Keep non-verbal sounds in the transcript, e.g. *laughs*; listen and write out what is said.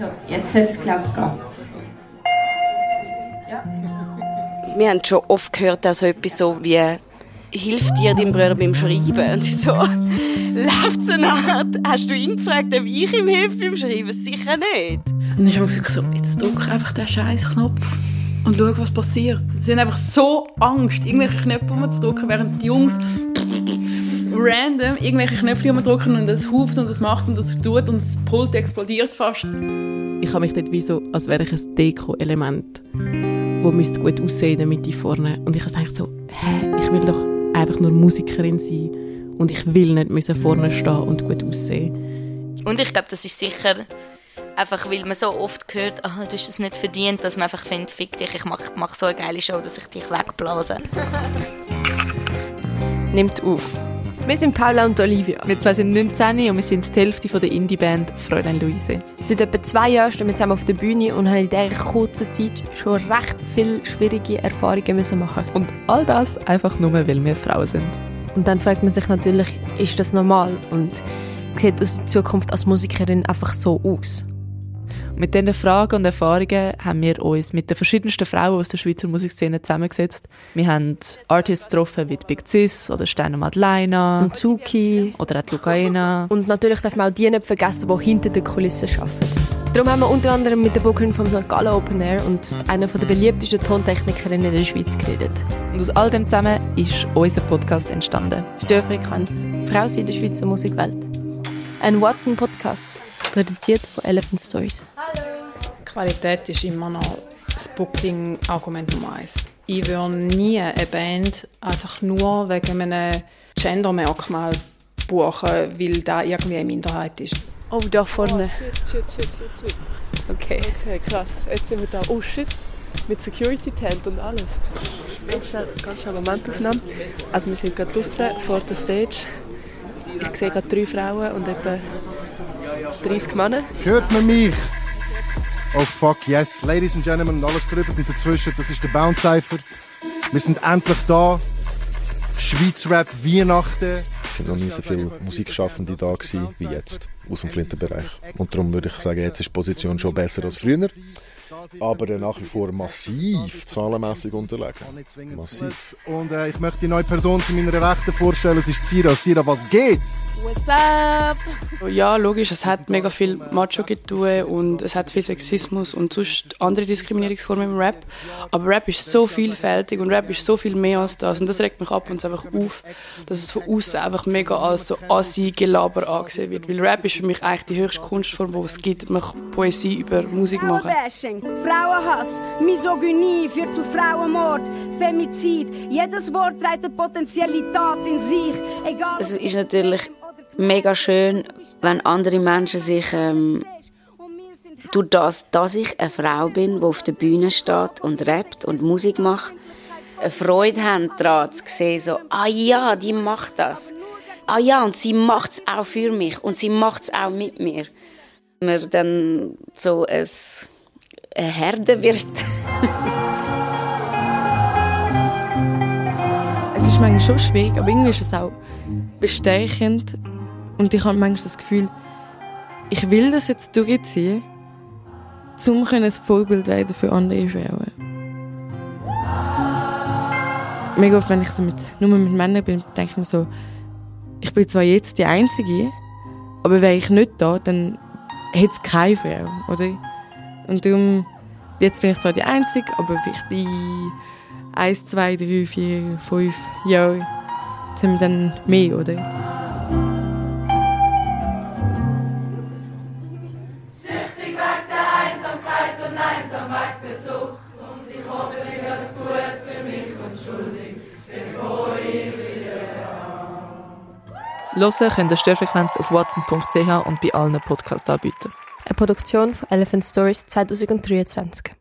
So, jetzt sollte es, gehen. Wir haben schon oft gehört, dass so etwas so wie hilft dir dein Bruder beim Schreiben? Und sie so, *laughs* läuft so eine Art, hast du ihn gefragt, ob ich ihm helfe beim Schreiben? Sicher nicht. Und ich habe gesagt, so, jetzt drück einfach den scheiß Knopf und schau, was passiert. Sie haben einfach so Angst, irgendwelche Knöpfe zu drücken, während die Jungs random irgendwelche Knöpfe drücken und das hupt und das macht und das tut und das Pult explodiert fast. Ich habe mich dort wie so, als wäre ich ein Deko-Element, wo müsste gut aussehen damit ich vorne. Und ich habe eigentlich so, hä, ich will doch einfach nur Musikerin sein und ich will nicht müssen vorne stehen und gut aussehen. Und ich glaube, das ist sicher einfach, weil man so oft hört, ah, du hast es nicht verdient, dass man einfach findet, fick dich, ich mache mach so eine geile Show, dass ich dich wegblase. Nimmt auf. Wir sind Paula und Olivia. Wir zwei sind 19 und wir sind die Hälfte von der Indie-Band Fräulein Luise. Seit etwa zwei Jahren stehen wir zusammen auf der Bühne und haben in dieser kurzen Zeit schon recht viele schwierige Erfahrungen müssen machen Und all das einfach nur, weil wir Frauen sind. Und dann fragt man sich natürlich, ist das normal? Und sieht unsere Zukunft als Musikerin einfach so aus? Mit diesen Fragen und Erfahrungen haben wir uns mit den verschiedensten Frauen aus der Schweizer Musikszene zusammengesetzt. Wir haben Artists getroffen wie Big Cis oder Steiner Madeleine. Und Zuki. Oder auch Lucaina. Und natürlich darf man auch die nicht vergessen, die hinter den Kulissen arbeiten. Darum haben wir unter anderem mit der Bookerin vom St. Gallen Open Air und einer der beliebtesten Tontechnikerinnen in der Schweiz geredet. Und aus all dem zusammen ist unser Podcast entstanden. Störfrequenz. Frau in der Schweizer Musikwelt. Ein Watson-Podcast. Produziert von Elephant Stories. Hallo. Qualität ist immer noch das Booking-Argument Nummer eins. Ich würde nie eine Band einfach nur wegen einem Gender-Merkmal buchen, weil da irgendwie eine Minderheit ist. Oh, da vorne. Oh, shit, shit, shit, shit, shit. Okay. Okay, krass. Jetzt sind wir da. Oh shit. Mit Security-Tent und alles. Ganz schnell, ganz schnell Momentaufnahme. Also wir sind gerade draußen vor der Stage. Ich sehe gerade drei Frauen und etwa 30 Männer. Hört man mich? Oh fuck, yes. Ladies and Gentlemen und alles drüber und dazwischen, das ist der Bounce Cypher. Wir sind endlich da. Schweiz Rap Weihnachten. Es sind noch nie so viele Musikschaffende da gewesen, wie jetzt aus dem Flintenbereich. Und darum würde ich sagen, jetzt ist die Position schon besser als früher aber nach wie vor massiv zahlenmässig unterlegen. Massiv. Und äh, ich möchte die neue Person zu meiner Rechten vorstellen. Es ist Sira. Sira, was geht? What's up? Ja, logisch, es hat mega viel Macho getue und es hat viel Sexismus und sonst andere Diskriminierungsformen im Rap. Aber Rap ist so vielfältig und Rap ist so viel mehr als das. Und das regt mich ab und einfach auf, dass es von außen einfach mega als so Assi-Gelaber angesehen wird. Weil Rap ist für mich eigentlich die höchste Kunstform, die es gibt. Man kann Poesie über Musik machen. Frauenhass, Misogynie führt zu Frauenmord, Femizid. Jedes Wort trägt eine potenzielle Tat in sich. Egal es ist natürlich mega schön, wenn andere Menschen sich ähm, durch das, dass ich eine Frau bin, die auf der Bühne steht und rappt und Musik macht, eine Freude haben daran zu sehen, so, ah ja, die macht das. Ah ja, und sie macht es auch für mich und sie macht es auch mit mir. Man dann so ein Herde wird. es ist manchmal schon schwierig, aber irgendwie ist es auch bestechend. Und ich habe manchmal das Gefühl, ich will das jetzt durchziehen, um ein Vorbild werden für andere Frauen. Mega oft, wenn ich so mit, nur mit Männern bin, denke ich mir so, ich bin zwar jetzt die Einzige, aber wäre ich nicht da, dann hätte es keine Frau, oder? Und darum, jetzt bin ich zwar die Einzige, aber vielleicht in eins, zwei, drei, vier, fünf Jahren sind wir dann mehr, oder? Süchtig weg der Einsamkeit und einsam weg der Sucht. Und ich hoffe, dir geht's gut für mich und schuldig, bevor ich wieder Hören könnt ihr Störfrequenz auf watson.ch und bei allen Podcast-Anbietern. Eine Produktion von Elephant Stories 2023.